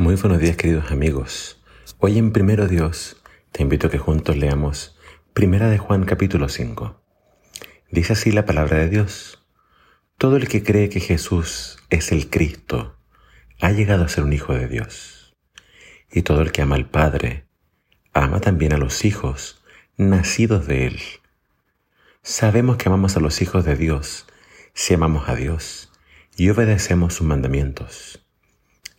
Muy buenos días queridos amigos. Hoy en Primero Dios te invito a que juntos leamos Primera de Juan capítulo 5. Dice así la palabra de Dios. Todo el que cree que Jesús es el Cristo ha llegado a ser un hijo de Dios. Y todo el que ama al Padre ama también a los hijos nacidos de Él. Sabemos que amamos a los hijos de Dios si amamos a Dios y obedecemos sus mandamientos.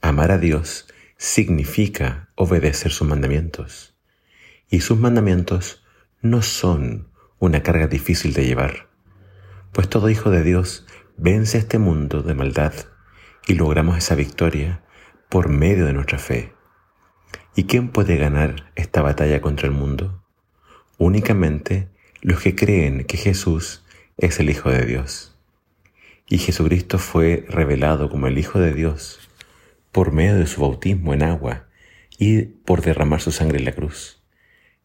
Amar a Dios significa obedecer sus mandamientos. Y sus mandamientos no son una carga difícil de llevar, pues todo hijo de Dios vence este mundo de maldad y logramos esa victoria por medio de nuestra fe. ¿Y quién puede ganar esta batalla contra el mundo? Únicamente los que creen que Jesús es el Hijo de Dios. Y Jesucristo fue revelado como el Hijo de Dios por medio de su bautismo en agua y por derramar su sangre en la cruz.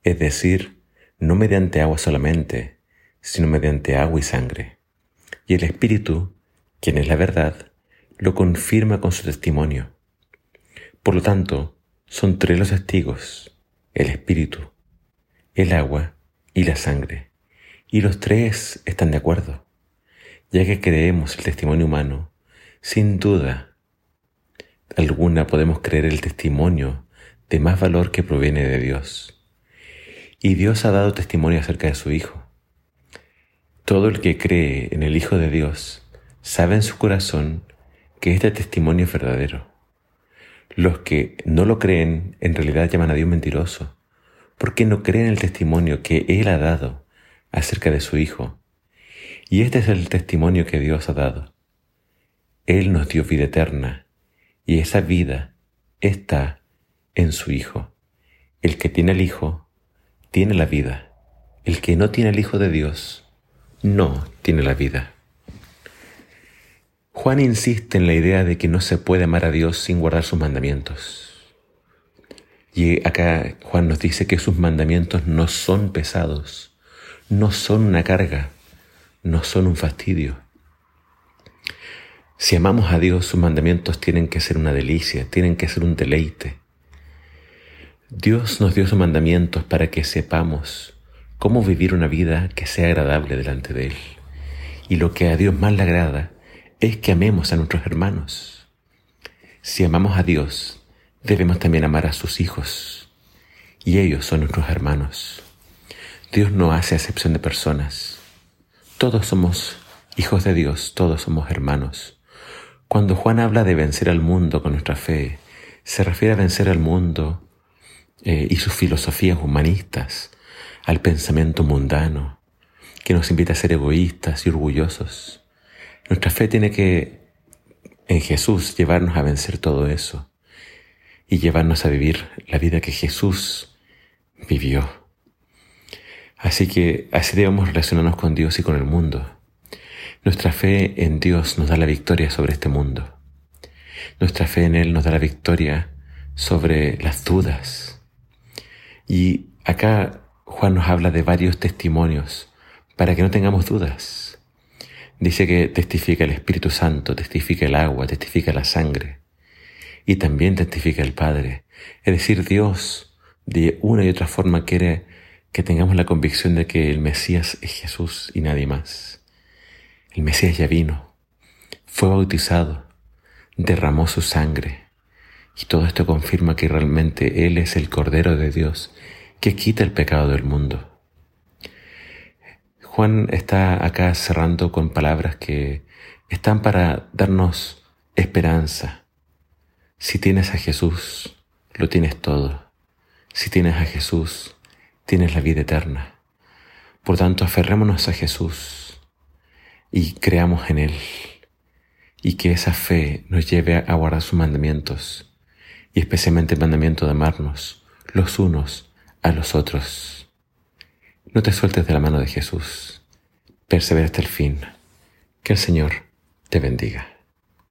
Es decir, no mediante agua solamente, sino mediante agua y sangre. Y el Espíritu, quien es la verdad, lo confirma con su testimonio. Por lo tanto, son tres los testigos, el Espíritu, el agua y la sangre. Y los tres están de acuerdo, ya que creemos el testimonio humano, sin duda alguna podemos creer el testimonio de más valor que proviene de Dios. Y Dios ha dado testimonio acerca de su Hijo. Todo el que cree en el Hijo de Dios sabe en su corazón que este testimonio es verdadero. Los que no lo creen en realidad llaman a Dios mentiroso, porque no creen el testimonio que Él ha dado acerca de su Hijo. Y este es el testimonio que Dios ha dado. Él nos dio vida eterna y esa vida está en su Hijo. El que tiene el Hijo tiene la vida. El que no tiene el Hijo de Dios no tiene la vida. Juan insiste en la idea de que no se puede amar a Dios sin guardar sus mandamientos. Y acá Juan nos dice que sus mandamientos no son pesados, no son una carga, no son un fastidio. Si amamos a Dios, sus mandamientos tienen que ser una delicia, tienen que ser un deleite. Dios nos dio sus mandamientos para que sepamos cómo vivir una vida que sea agradable delante de Él. Y lo que a Dios más le agrada es que amemos a nuestros hermanos. Si amamos a Dios, debemos también amar a sus hijos. Y ellos son nuestros hermanos. Dios no hace excepción de personas. Todos somos hijos de Dios, todos somos hermanos. Cuando Juan habla de vencer al mundo con nuestra fe, se refiere a vencer al mundo eh, y sus filosofías humanistas, al pensamiento mundano, que nos invita a ser egoístas y orgullosos. Nuestra fe tiene que, en Jesús, llevarnos a vencer todo eso y llevarnos a vivir la vida que Jesús vivió. Así que así debemos relacionarnos con Dios y con el mundo nuestra fe en Dios nos da la victoria sobre este mundo. Nuestra fe en Él nos da la victoria sobre las dudas. Y acá Juan nos habla de varios testimonios para que no tengamos dudas. Dice que testifica el Espíritu Santo, testifica el agua, testifica la sangre y también testifica el Padre. Es decir, Dios de una y otra forma quiere que tengamos la convicción de que el Mesías es Jesús y nadie más. El Mesías ya vino, fue bautizado, derramó su sangre. Y todo esto confirma que realmente Él es el Cordero de Dios que quita el pecado del mundo. Juan está acá cerrando con palabras que están para darnos esperanza. Si tienes a Jesús, lo tienes todo. Si tienes a Jesús, tienes la vida eterna. Por tanto, aferrémonos a Jesús y creamos en Él y que esa fe nos lleve a guardar sus mandamientos y especialmente el mandamiento de amarnos los unos a los otros. No te sueltes de la mano de Jesús, persevera hasta el fin. Que el Señor te bendiga.